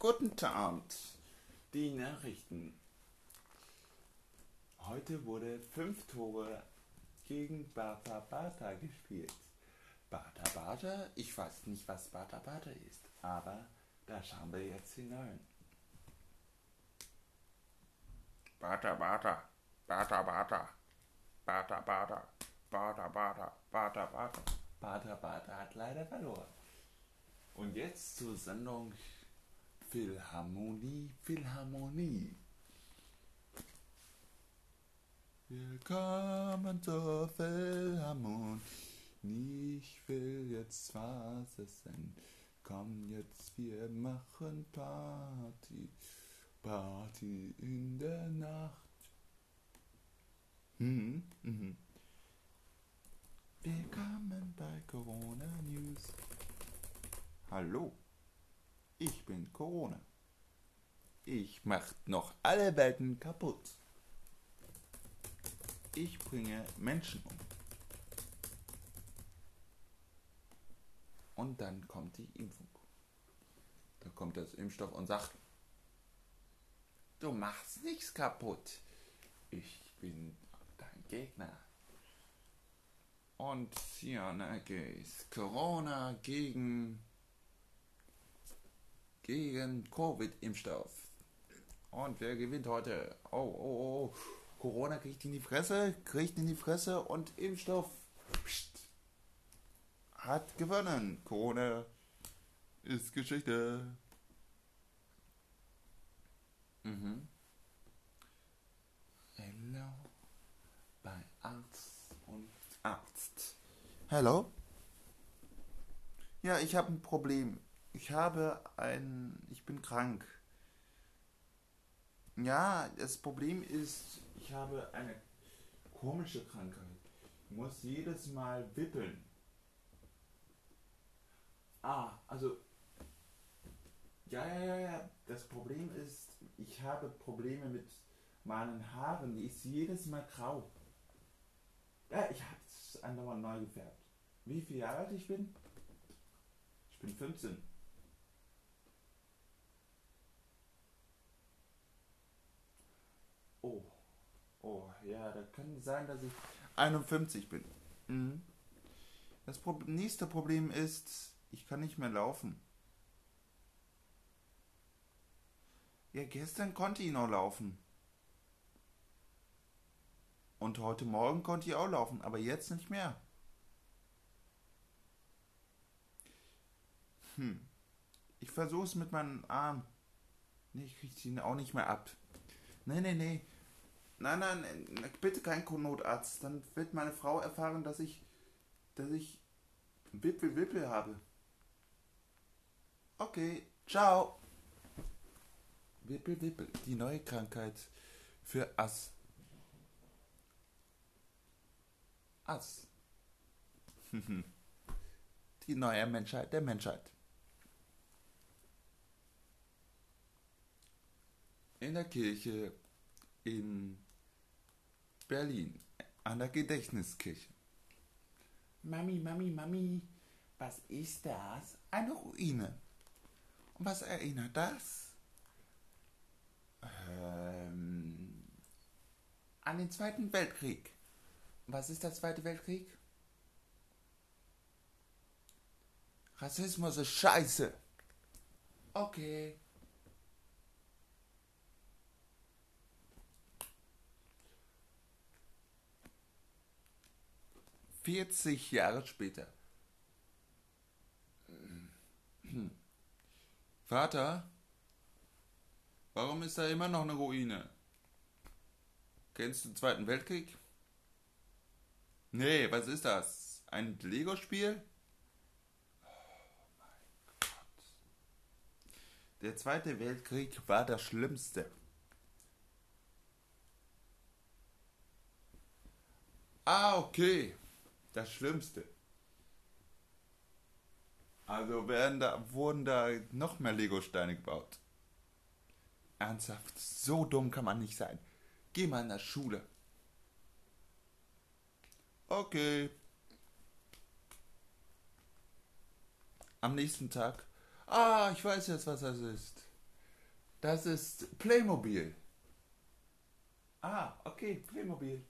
Guten Abend. Die Nachrichten. Heute wurde fünf Tore gegen Bata Bata gespielt. Bata Bata, ich weiß nicht, was Bata Bata ist, aber da schauen wir jetzt hinein. Bata Bata, Bata Bata, Bata Bata, Bata Bata, Bata Bata. Bata Bata hat leider verloren. Und jetzt zur Sendung Philharmonie, Philharmonie. Willkommen zur Philharmonie. Ich will jetzt was essen. Komm jetzt, wir machen Party. Party in der Nacht. Mhm, mhm. Willkommen bei Corona News. Hallo, ich bin Corona. Ich mach noch alle Welten kaputt. Ich bringe Menschen um. Und dann kommt die Impfung. Da kommt das Impfstoff und sagt, du machst nichts kaputt. Ich bin dein Gegner. Und hier ne, Corona gegen gegen Covid-Impfstoff. Und wer gewinnt heute? Oh, oh, oh. Corona kriegt in die Fresse, kriegt in die Fresse und Impfstoff pst, hat gewonnen. Corona ist Geschichte. Mhm. Hello bei Arzt und Arzt. Hallo? Ja, ich habe ein Problem. Ich habe ein. Ich bin krank. Ja, das Problem ist, ich habe eine komische Krankheit. Ich muss jedes Mal wippeln. Ah, also. Ja, ja, ja, ja. Das Problem ist, ich habe Probleme mit meinen Haaren. Die ist jedes Mal grau. Ja, ich habe es andauernd neu gefärbt. Wie viel Jahre alt ich bin? Ich bin 15. Oh, oh, ja, da kann sein, dass ich 51 bin. Mhm. Das Pro nächste Problem ist, ich kann nicht mehr laufen. Ja, gestern konnte ich noch laufen. Und heute Morgen konnte ich auch laufen, aber jetzt nicht mehr. Hm. Ich versuche es mit meinem Arm. Nee, ich kriege ihn auch nicht mehr ab. Nee, nee, nee. Nein, nein, bitte kein Notarzt. Dann wird meine Frau erfahren, dass ich, dass ich Wippel, Wippel habe. Okay, ciao. Wippel, Wippel, die neue Krankheit für Ass. Ass. die neue Menschheit der Menschheit. In der Kirche in Berlin an der Gedächtniskirche. Mami, Mami, Mami, was ist das? Eine Ruine. Und was erinnert das? Ähm, an den Zweiten Weltkrieg. Was ist der Zweite Weltkrieg? Rassismus ist scheiße. Okay. 40 Jahre später. Hm. Vater, warum ist da immer noch eine Ruine? Kennst du den Zweiten Weltkrieg? Nee, was ist das? Ein Lego-Spiel? Oh. Der Zweite Weltkrieg war das Schlimmste. Ah, okay das Schlimmste. Also werden da, wurden da noch mehr Lego-Steine gebaut. Ernsthaft, so dumm kann man nicht sein. Geh mal in der Schule. Okay. Am nächsten Tag. Ah, ich weiß jetzt, was das ist. Das ist Playmobil. Ah, okay, Playmobil.